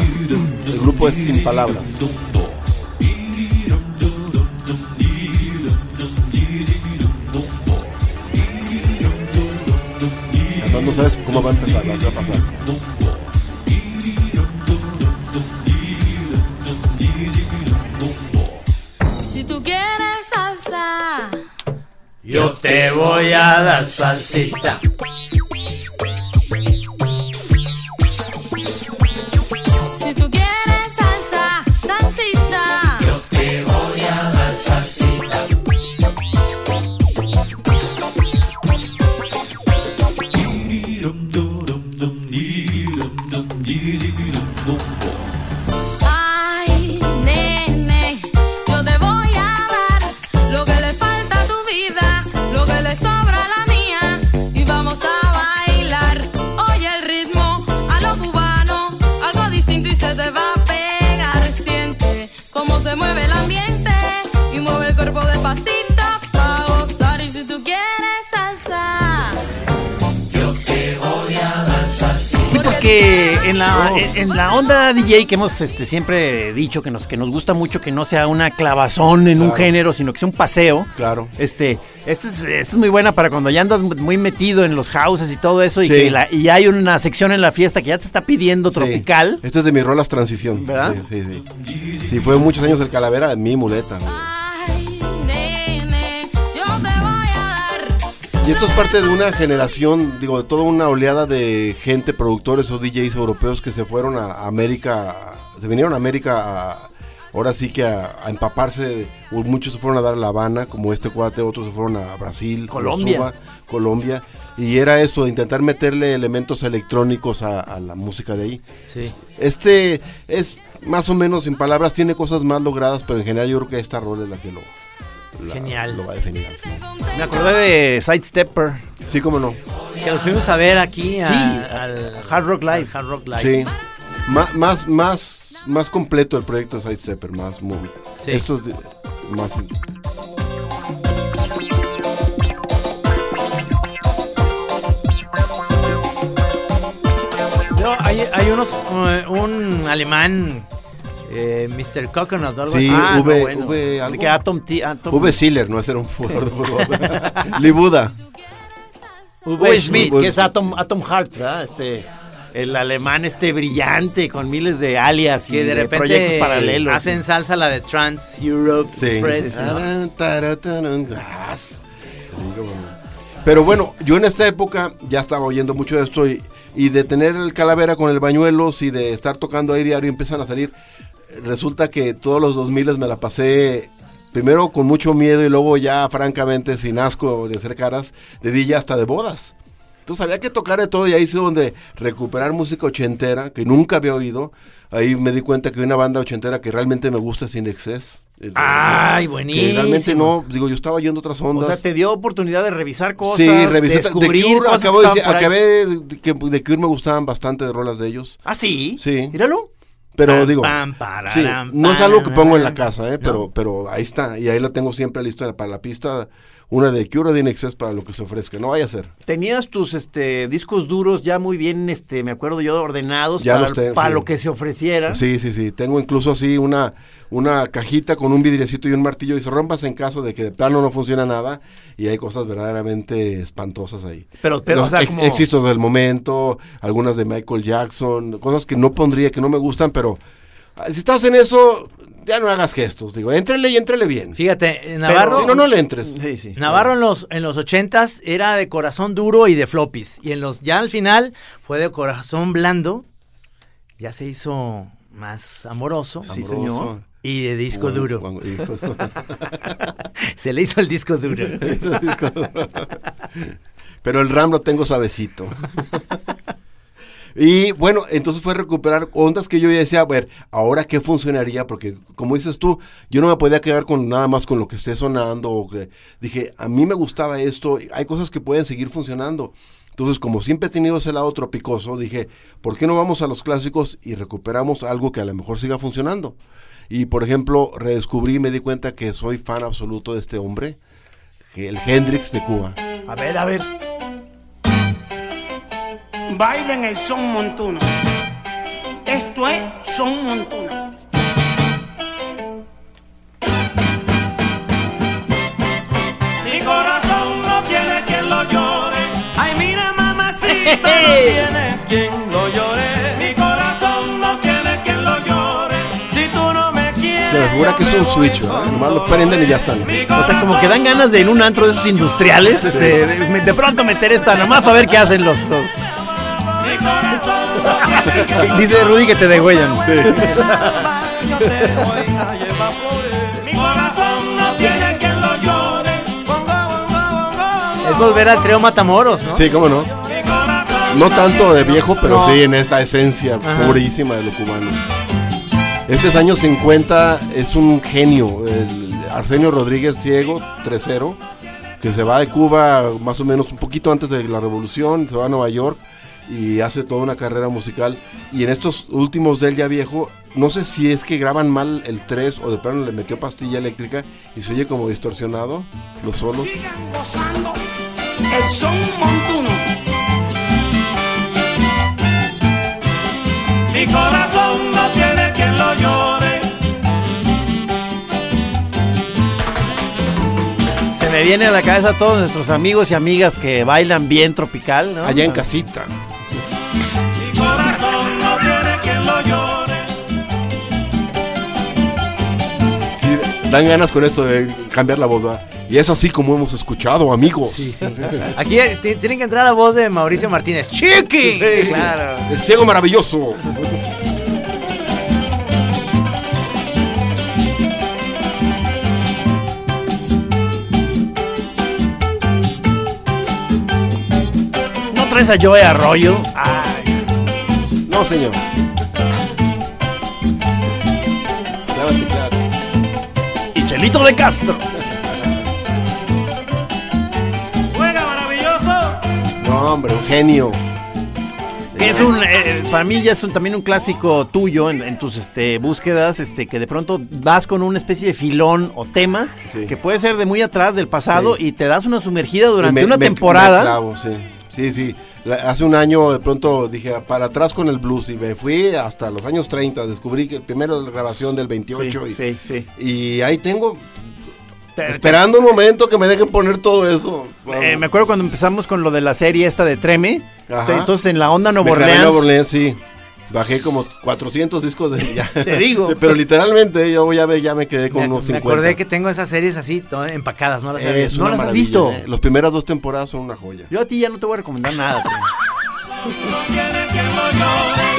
El grupo es Sin Palabras. No sabes cómo va a empezar, va a pasar. Si tú quieres salsa, Yo te voy a dar salsita. La, en, en la onda DJ que hemos este, siempre dicho que nos, que nos gusta mucho que no sea una clavazón en un género, sino que sea un paseo. Claro. Este, esta es, esta es muy buena para cuando ya andas muy metido en los houses y todo eso y que la- y hay una sección en la fiesta que ya te está pidiendo tropical. Sí. Este es de mis rolas transición. ¿Verdad? Sí, sí, sí. Sí, fue muchos años el Calavera, mi muleta. güey. Y esto es parte de una generación, digo, de toda una oleada de gente, productores o DJs europeos que se fueron a América, se vinieron a América a- ahora sí que a, a empaparse. muchos se fueron a dar a La Habana, como este cuate, otros se fueron a Brasil, Colombia. Colombia. Y era eso, intentar meterle elementos electrónicos a, a la música de ahí. Sí. Este es más o menos, sin palabras, tiene cosas más logradas, pero en general yo creo que esta rol es la que lo, la- Genial. lo va a definir. Sí, Me acordé de Sidestepper. sí cómo no. Que los fuimos a ver aquí a- Sí, al Hard Rock Live. Hard Rock Live. Sí. Má- más, más, más completo el proyecto de Sidestepper, más movie. Sí. Esto es de- más. No, hay, hay unos, eh, un alemán, eh, Mr. Coconut o algo Sí, así. Ah, no, V, bueno. V algo. Atom T- Atom- V Sealer, no ese era un jugador de fútbol. Libuda. V. Schmidt, V. que es Atom, Atom Heart, ¿verdad? Este, el alemán este brillante con miles de alias y que de de, repente proyectos paralelos. hacen salsa la de Trans Europe Sí. Express. ¿no? Ah, no. Pero bueno, yo en esta época ya estaba oyendo mucho de esto y, y de tener el calavera con el bañuelos y de estar tocando ahí diario empiezan a salir. Resulta que todos los 2000 me la pasé primero con mucho miedo y luego ya francamente sin asco de hacer caras, de DJ hasta de bodas. Entonces había que tocar de todo y ahí es donde recuperar música ochentera que nunca había oído. Ahí me di cuenta que hay una banda ochentera que realmente me gusta sin exceso. Ay, Que buenísimo. realmente no, digo, yo estaba oyendo otras O ondas. sea, te dio oportunidad de revisar cosas, sí, revisé. descubrir de Cure, cosas acabo que de decir- acabé de que de Cure me gustaban bastante de rolas de ellos. Ah, sí. Sí. Míralo. Pero Pam, digo, pam, sí, pararam, no es algo que pongo en la casa, ¿eh? pero, pero ahí está. Y ahí lo tengo siempre listo para la pista. Una de Cure de Inexcess para lo que se ofrezca. No vaya a ser. Tenías tus este discos duros ya muy bien, este, me acuerdo yo, ordenados Ya para, los tengo, para sí. lo que se ofreciera. Sí, sí, sí. Tengo incluso así una, una cajita con un vidriecito y un martillo y se rompas en caso de que de plano no funciona nada y hay cosas verdaderamente espantosas ahí. Pero- pero, Los o sea, ex- como- éxitos del momento, algunas de Michael Jackson, cosas que no pondría, que no me gustan, pero ah, si estás en eso, ya no hagas gestos, digo, éntrele y éntrele bien. Fíjate, eh, Navarro, si no, no le entres. Sí, sí. Navarro en los en los ochentas era de corazón duro y de floppies y en los ya al final fue de corazón blando. Ya se hizo más amoroso. Sí, Amoroso. señor. Y de disco Bueno, duro. bueno, Se le hizo el disco duro. Pero el RAM lo tengo suavecito. Y bueno, entonces fue recuperar ondas que yo ya decía, a ver, ahora qué funcionaría, porque como dices tú, yo no me podía quedar con nada más con lo que esté sonando. o que- dije, a mí me gustaba esto, hay cosas que pueden seguir funcionando. Entonces, como siempre he tenido ese lado tropicoso, dije, ¿por qué no vamos a los clásicos y recuperamos algo que a lo mejor siga funcionando? Y, por ejemplo, redescubrí me di cuenta que soy fan absoluto de este hombre, el Hendrix de Cuba. A ver, a ver. Bailen el son montuno. Esto es son montuno. Mi corazón no tiene quien lo llore. Ay, mira, mamacita, no tiene quien lo llore. Mi corazón no tiene quien lo llore. Si tú no me quieres. Se me figura que es un switch, ¿verdad? Nomás lo prenden y ya están. O sea, como que dan ganas de en un antro de esos industriales, este, de, de pronto meter esta nomás para ver qué hacen los, los... Mi corazón no tiene Dice Rudy que te degüellan. Yo te voy a llevar flores. Mi corazón no tiene quien lo llore. Es volver al trío Matamoros, ¿no? Sí, cómo no. No tanto de viejo, pero No. sí en esa esencia Ajá. purísima de lo cubano. Este es año 50, es un genio. El Arsenio Rodríguez Ciego, 3-0, que se va de Cuba más o menos un poquito antes de la revolución, se va a Nueva York y hace toda una carrera musical. Y en estos últimos del ya viejo, no sé si es que graban mal el 3 o de plano le metió pastilla eléctrica y se oye como distorsionado los solos. sigan gozando el son montuno. Mi corazón no tiene quien lo llore. Se me viene a la cabeza todos nuestros amigos y amigas que bailan bien tropical, ¿no? Allá en casita. Dan ganas con esto de cambiar la voz, ¿verdad? Y es así como hemos escuchado, amigos. Sí, sí. Aquí eh, ti- tiene que entrar la voz de Mauricio Martínez. ¡Chiqui! Sí. Claro. El ciego maravilloso. ¿No traes a Joe Arroyo? Ay, No, señor. Y Chelito de Castro. Juega maravilloso. No, hombre, un genio. Que es un, eh, para mí ya es un- también un clásico tuyo en, en tus este, búsquedas, este, que de pronto vas con una especie de filón o tema Sí. que puede ser de muy atrás del pasado Sí. y te das una sumergida durante Me- una me- temporada. me clavo, sí. Sí, sí. Hace un año de pronto dije para atrás con el blues y me fui hasta los años 30. Descubrí que el primero de la grabación del 28 Sí, y, sí, sí. y ahí tengo Te- esperando un momento que me dejen poner todo eso. Eh, me acuerdo cuando empezamos con lo de la serie esta de Treme. Ajá. Entonces en la onda en Orleans. Orleans, sí. Bajé como 400 discos de ya. Te digo. Pero literalmente yo ya me, ya me quedé con Me, unos me 50. acordé que tengo esas series así, todas empacadas, ¿no? Las Es visto. ¿No las has visto? eh. Las primeras dos temporadas son una joya. Yo a ti ya no te voy a recomendar nada. Treme. No tiene quien lo llore.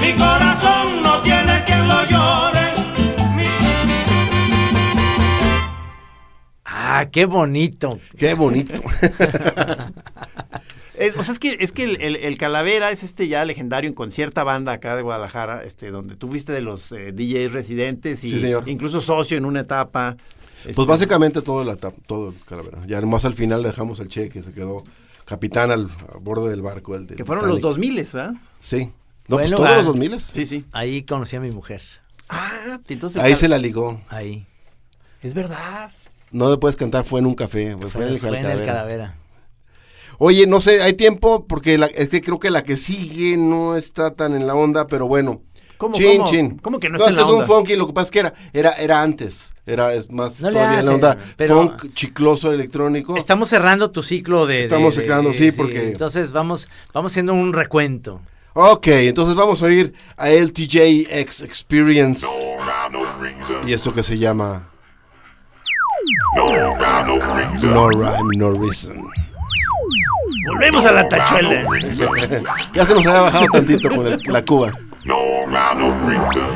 Mi corazón no tiene quien lo llore. Mi Ah, qué bonito. Qué bonito. Eh, o sea, es que, es que el, el- el Calavera es este ya legendario en concierta banda acá de Guadalajara, este, donde tú fuiste de los eh, DJs residentes y Sí, señor. incluso socio en una etapa. Este, Pues básicamente todo el etapa, todo el calavera. Ya más al final le dejamos el cheque, se quedó capitán al a borde del barco. El del Que fueron los Titanic. 2000, ¿verdad? Sí. No, Bueno, pues todos ah, los 2000 Sí, sí. Ahí conocí a mi mujer. Ah, entonces. Ahí Cal- se la ligó. Ahí. Es verdad. No le puedes cantar, fue en un café. Fue, Fue, en el fue en el Calavera. Oye, no sé, hay tiempo porque la- es que creo que la que sigue no está tan en la onda, pero bueno. ¿Cómo, Chin, cómo? chin. ¿Cómo que no está en la onda? es un funky, lo que pasa es que era, era, era antes. Era es más No le todavía en la hace, onda pero- funk, chicloso, electrónico. Estamos cerrando tu ciclo de... Estamos de- cerrando, sí, porque- Entonces vamos, vamos haciendo un recuento. Ok, entonces vamos a ir a LTJX Experience. Y esto que se llama No Rhyme, No Reason. Volvemos a la tachuela. ya se nos había bajado tantito con el- la Cuba. No rhyme, no reason.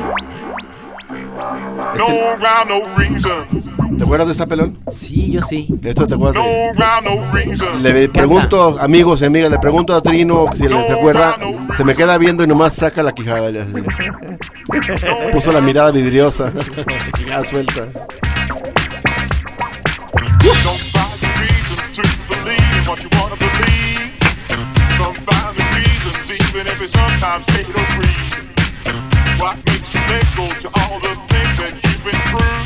No rhyme, no reason. ¿Te acuerdas de esta pelón? Sí, yo sí. De esto te acuerdas No de... rhyme, no reason. Le pregunto, amigos y amigas, le pregunto a Trino si le- se acuerda, se me queda viendo y nomás saca la quijada. le hace. Puso la mirada vidriosa, ya suelta. Times hate or greed? What makes you let go to all the things that you've been through?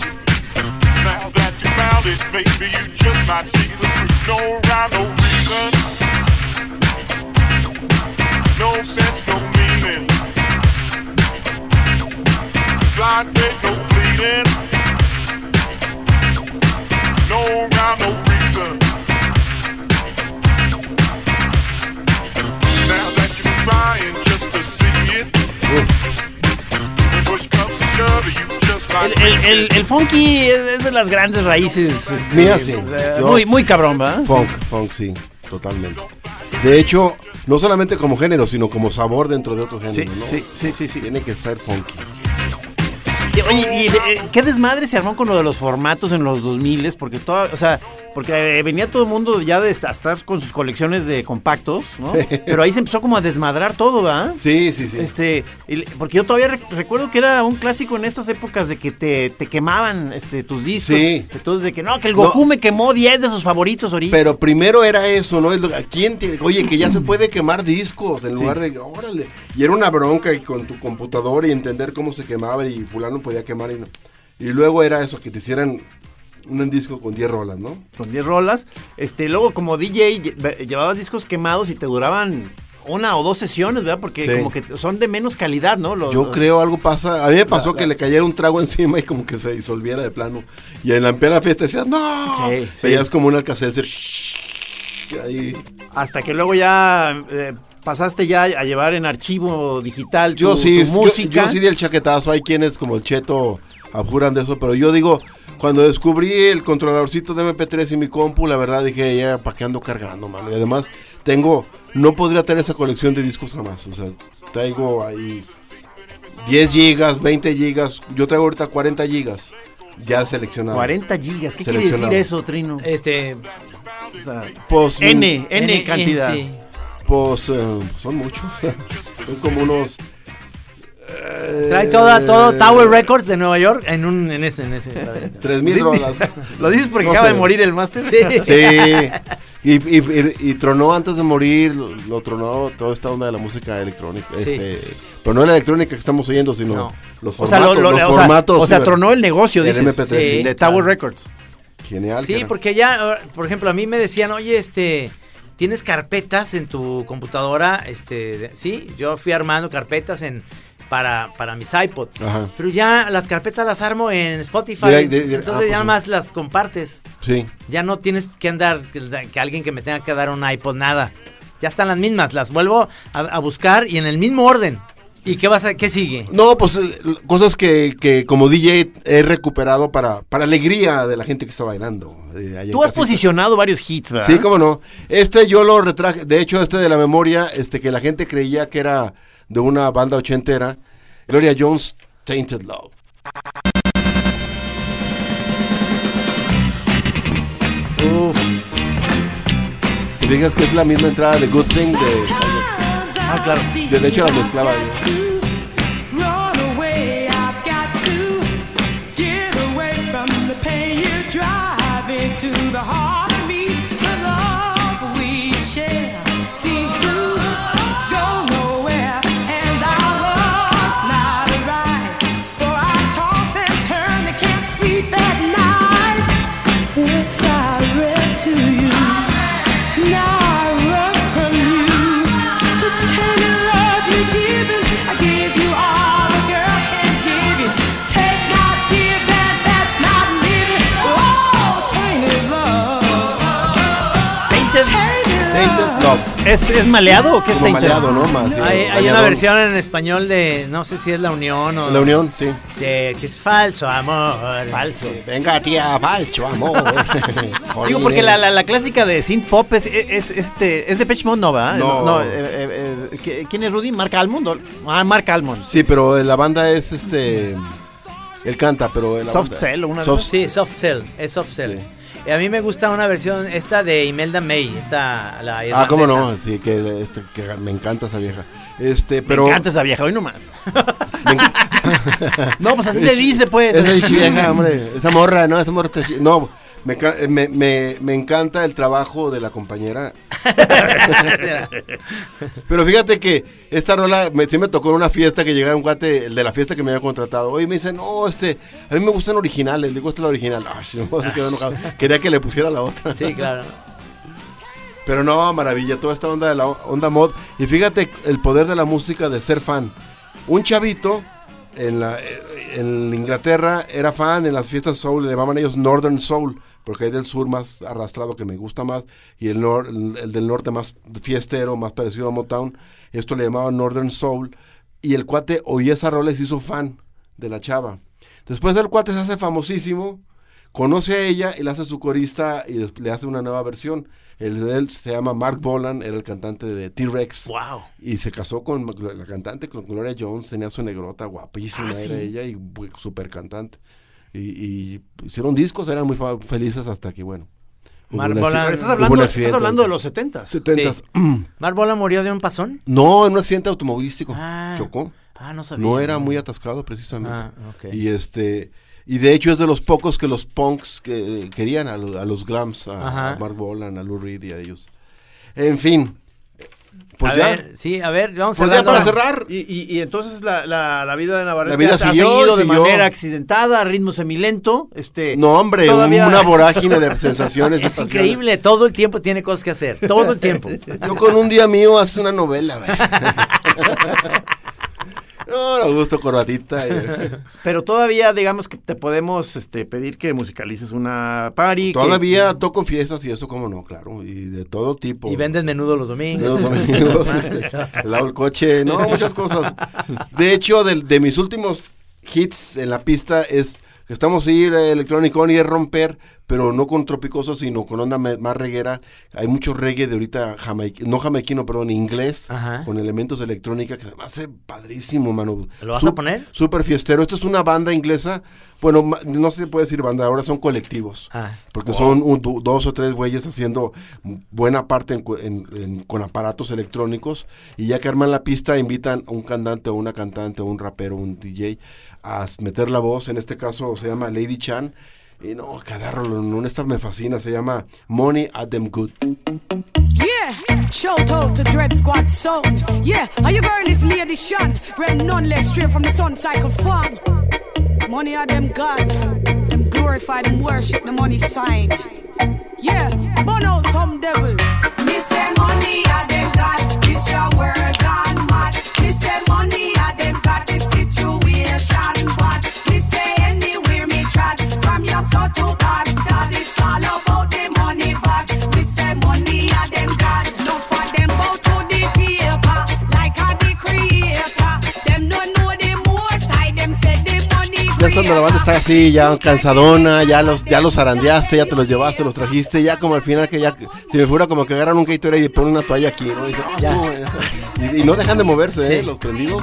Now that you found it, maybe you just might see the truth. No rhyme, no reason. No sense, no meaning. Blind faith, no bleeding. No rhyme, no reason. El, el, el, el funky es, es de las grandes raíces. este, Mía, sí. muy, muy cabrón, ¿verdad? Funk, funk, sí, totalmente. De hecho, no solamente como género, sino como sabor dentro de otros Sí, géneros, ¿no? sí, sí, sí, sí. Tiene que ser funky. Oye, ¿y de- eh, qué desmadre se armó con lo de los formatos en los 2000 Porque toda, o sea, porque eh, venía todo el mundo ya de estar con sus colecciones de compactos, ¿no? Pero ahí se empezó como a desmadrar todo, ¿verdad? Sí, sí, sí. Este, porque yo todavía rec- recuerdo que era un clásico en estas épocas de que te, te quemaban este, tus discos. Sí. Entonces, de que no, que el Goku No. me quemó 10 de sus favoritos ahorita. Pero primero era eso, ¿no? ¿Quién te- oye, que ya se puede quemar discos en Sí. lugar de, órale. Y era una bronca y con tu computadora y entender cómo se quemaba y fulano podía quemar y no. Y luego era eso, que te hicieran un disco con 10 rolas, ¿no? con 10 rolas. Este, luego como DJ lle- llevabas discos quemados y te duraban una o dos sesiones, ¿verdad? Porque Sí. como que son de menos calidad, ¿no? Los- Yo creo algo pasa. A mí me pasó La- que la- le cayera un trago encima y como que se disolviera de plano. Y en la plena fiesta decías, ¡No! Sí, sí. Veías como un alcacelser. Ahí. Hasta que luego ya eh, pasaste ya a llevar en archivo digital tu, Yo sí, tu música. Yo, sí di el chaquetazo. Hay quienes como el Cheto abjuran de eso, pero yo digo, cuando descubrí el controladorcito de MP3 y mi compu, la verdad dije, ya, ¿para qué ando cargando, mano? Y además, tengo, no podría tener esa colección de discos jamás. O sea, traigo ahí 10 gigas, 20 gigas. Yo traigo ahorita 40 gigas ya seleccionados. 40 gigas, ¿qué quiere Seleccionado. decir eso, Trino? Este. O sea, Pues, N, N, N, cantidad. sí. Pues eh, son muchos. son como unos. Trae toda, todo Tower Records de Nueva York en un en ese en ese. Tres mil rolas. ¿Lo dices porque No acaba sé. de morir el máster? Sí. Sí. Y, y, y- y tronó antes de morir, lo, lo tronó toda esta onda de la música electrónica. Sí. Este, pero no la electrónica que estamos oyendo, sino No. los O sea, formatos. lo- lo- los o sea, formatos o sea, tronó el negocio, el dices. MP3, Sí. sí. De Tower Records. Genial. Sí, porque ya, por ejemplo, a mí me decían, oye, este, tienes carpetas en tu computadora, este, sí, yo fui armando carpetas en para, para mis iPods, Ajá. pero ya las carpetas las armo en Spotify, entonces ah, pues ya sí. nada más las compartes, Sí. ya no tienes que andar, que, que alguien que me tenga que dar un iPod, nada, ya están las mismas, las vuelvo a, a buscar y en el mismo orden. ¿Y qué vas a, qué sigue? No, pues eh, cosas que, que como DJ he recuperado para, para alegría de la gente que está bailando. eh, Tú has casita. posicionado varios hits, ¿verdad? Sí, cómo no. Este yo lo retraje, de hecho este de la memoria, este que la gente creía que era de una banda ochentera, Gloria Jones, Tainted Love. Uf. ¿Te fijas que es la misma entrada de Good Thing de... Ah, claro. de- hecho la mezclaba yo. ¿Es, ¿Es maleado o qué es Como maleado, ¿no? Más, sí, Hay, hay una versión en español de, no sé si es La Unión o... La Unión, sí. de que es falso amor. Falso. Venga, tía, falso, amor. Digo, porque la, la, la clásica de synth pop es, es, este, es de Pitch Mode, ¿no, va? No. eh, eh, eh, ¿qui- ¿Quién es Rudy? ¿Mark Almond? Ah, Mark Almond. Sí, pero la banda es este... Él canta, pero... Soft Cell una de Soft-. Sí, Soft Cell, es Soft Cell. Y a mí me gusta una versión, esta de Imelda May, esta, la Ah, cómo no, sí, que, este, que me encanta esa vieja. Este, Me pero... encanta esa vieja, hoy nomás. me No, pues así se dice, pues. Esa vieja, hombre, esa morra, no, esa morra No, Me, eh, me- me- me encanta el trabajo de la compañera. Pero fíjate que esta rola me, sí me tocó en una fiesta que llegaba un cuate, el de la fiesta que me había contratado. Hoy me dice, no, este, a mí me gustan originales. Le digo, esta es la original. Ay, no, se quedó enojado. Quería que le pusiera la otra. Sí, claro. Pero no, maravilla, toda esta onda de la onda mod. Y fíjate el poder de la música de ser fan. Un chavito en, la, en Inglaterra era fan en las fiestas soul, le llamaban ellos Northern Soul, porque hay del sur más arrastrado que me gusta más, y el, nor- el, el del norte más fiestero, más parecido a Motown. Esto le llamaban Northern Soul. Y el cuate oía esa rola y se hizo fan de la chava. Después el cuate se hace famosísimo, conoce a ella y la hace su corista y le hace una nueva versión. El de él se llama Mark Bolan, era el cantante de T-Rex. Wow. Y se casó con la cantante, con Gloria Jones, tenía su negrota guapísima, Ah, era sí. ella y súper cantante. Y, y hicieron discos, eran muy fa- felices hasta que, bueno. Bolan- Pero Estás hablando, estás hablando de los 70 Setentas. ¿Marbola murió de un pasón? No, en un accidente automovilístico. Ah. Chocó. Ah, no sabía. No era muy atascado precisamente. Ah. Y este y de hecho es de los pocos que los punks que eh, querían a, lo- a los glams, a, a Mark Bolan, a Lou Reed y a ellos. En fin. Pues a ya. ver, sí, a ver, vamos Pues a ya para cerrar. Y, y- y entonces la, la- la vida de Navarrete La vida ha, ha siguió, seguido de siguió. manera accidentada, a ritmo semilento. Este, No, hombre, todavía- una vorágine de sensaciones. de Es increíble, todo el tiempo tiene cosas que hacer, todo el tiempo. Yo con un día mío hace una novela, güey. No, no, gusto corbatita. Pero todavía, digamos que te podemos este, pedir que musicalices una party. que- Todavía toco fiestas y eso, como no, claro. Y de todo tipo. Y vendes menudo los domingos. Los domingos, este, lavo el coche, no, muchas cosas. De hecho, de, de mis últimos hits en la pista es que estamos a ir eh, electrónico y es romper, pero no con tropicoso, sino con onda más reguera. Hay mucho reggae de ahorita, jamaic- no jamaiquino, perdón, inglés, Ajá. con elementos de electrónica que me hace padrísimo, mano. ¿Lo vas a poner? Súper fiestero. Esto es una banda inglesa. Bueno, no se puede decir banda, ahora son colectivos. Ah. Porque son un- dos o tres güeyes haciendo buena parte en cu- en- en- con aparatos electrónicos. Y ya que arman la pista, invitan a un cantante o una cantante o un rapero o un DJ a meter la voz. En este caso se llama Lady Chan. Y no, cada rolón, esta me fascina. Se llama Money at Them Good. Yeah, show out to Dread Squad Sound. Yeah, are you girl is Lady Shan? Rep none less straight from the Sun Cycle Farm. Money are them God, them glorify them worship the money sign. Yeah, burn out some devil. Say money are them God, this your word gone mad. Money money Ya cuando la banda está así, ya cansadona, ya los, ya los zarandeaste, ya te los llevaste, los trajiste, ya como al final que ya, si me fuera como que agarran un Gatorade y ponen una toalla aquí, ¿no? Y, dicen, "Ah, Ya. no, eh". y, y no dejan de moverse, ¿eh? Los prendidos.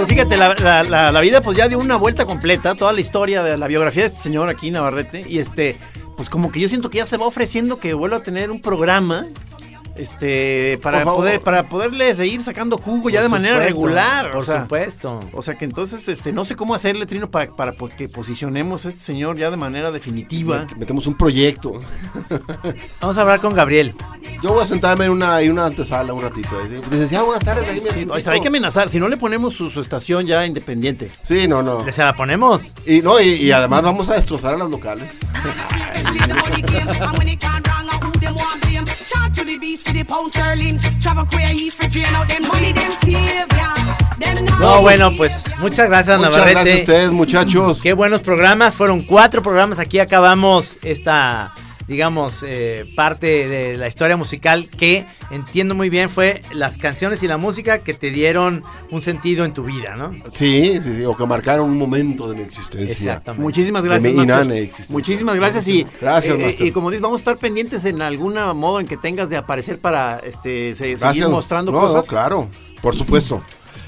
Pero fíjate, la, la- la- la vida pues ya dio una vuelta completa, toda la historia de la biografía de este señor aquí, Navarrete, y este, pues como que yo siento que ya se va ofreciendo que vuelva a tener un programa, este, para poder, para poderle seguir sacando jugo ya de manera regular. Por o sea, supuesto. O sea que entonces, este, no sé cómo hacerle, Trino, para, para po- que posicionemos a este señor ya de manera definitiva. Met- Metemos un proyecto. Vamos a hablar con Gabriel. Yo voy a sentarme en una, en una antesala un ratito. ¿eh? Dices, ya buenas tardes. Ahí me Sí, siento". o sea, hay que amenazar, si no le ponemos su, su estación ya independiente. Sí, no, no. ¿Se la ponemos? Y, no, y, y además vamos a destrozar a las locales. The beast for the pound sterling. Travel queer east for drain out them money, them savior. Them not No, bueno, pues muchas gracias, Muchas Navarrete. gracias a ustedes, muchachos. Qué buenos programas, fueron cuatro programas. Aquí acabamos esta, digamos, eh, parte de la historia musical que entiendo muy bien fue las canciones y la música que te dieron un sentido en tu vida, ¿no? Sí, sí, sí, o que marcaron un momento de mi existencia. Exactamente. Muchísimas De gracias, mi Master. inane existencia. Muchísimas gracias y Gracias, eh, Master. y como dices, vamos a estar pendientes en algún modo en que tengas de aparecer para este Gracias. seguir mostrando No, cosas. no, claro, por supuesto.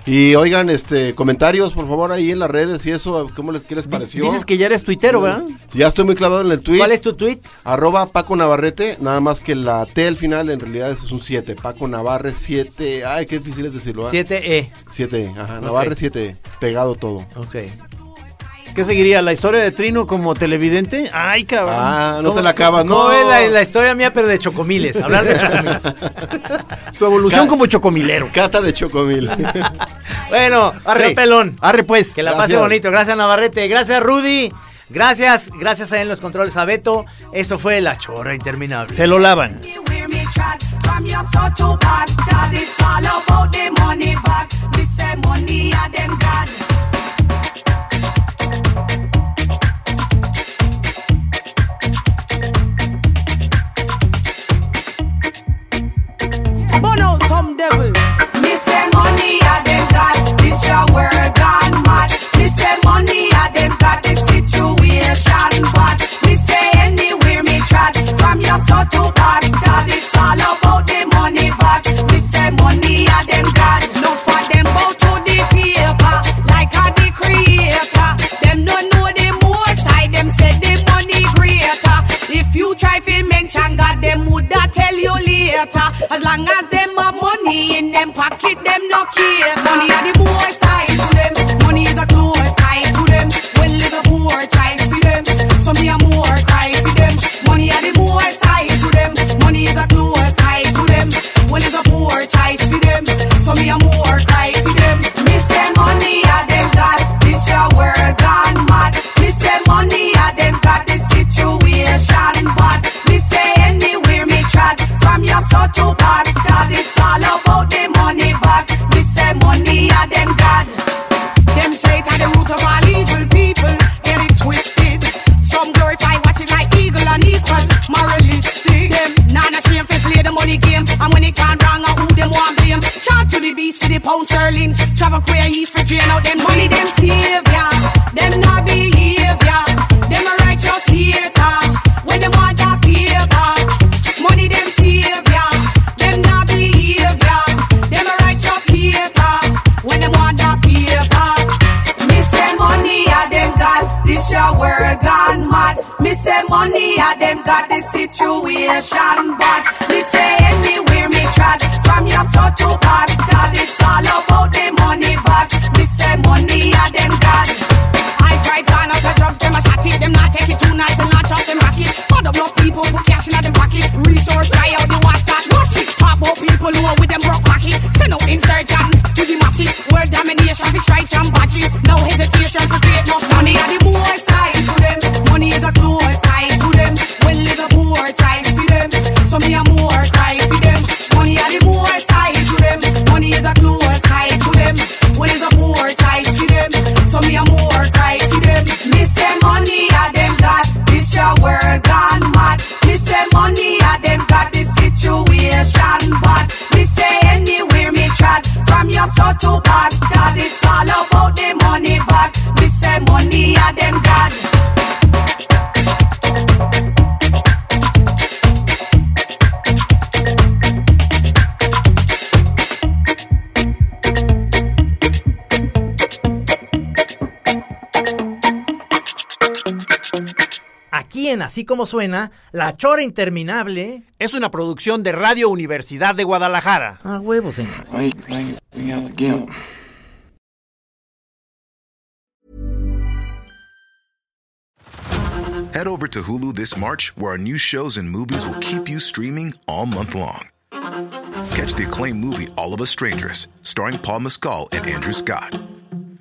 Y oigan, este, comentarios, por favor, ahí en las redes y eso, ¿cómo les, qué les pareció? Dices que ya eres tuitero, ¿verdad? Ya estoy muy clavado en el tweet. ¿Cuál es tu tweet? Arroba Paco Navarrete, nada más que la T al final en realidad es un 7. Paco Navarre 7. Ay, qué difícil es decirlo. ¿eh? 7E. 7, ajá. Ok. Navarre 7, pegado todo. Ok. ¿Qué seguiría? ¿La historia de Trino como televidente? Ay, cabrón. Ah, no te la acabas, ¿no? No, es la, historia mía, pero de chocomiles. Hablar de chocomiles. tu evolución como chocomilero. Cata de chocomil. bueno, arre. pelón. Arre, pues. Que la pase bonito. Gracias, Navarrete. Gracias, Rudy. Gracias, gracias a él en los controles a Beto. Esto fue La Chorra Interminable. Se lo lavan. Burn out some devil. Me say money. así como suena, La Chora Interminable. Es una producción de Radio Universidad de Guadalajara. A huevos, señores. Head over to Hulu this March, where our new shows and movies will keep you streaming all month long. Catch the acclaimed movie All of Us Strangers, starring Paul Mescal and Andrew Scott.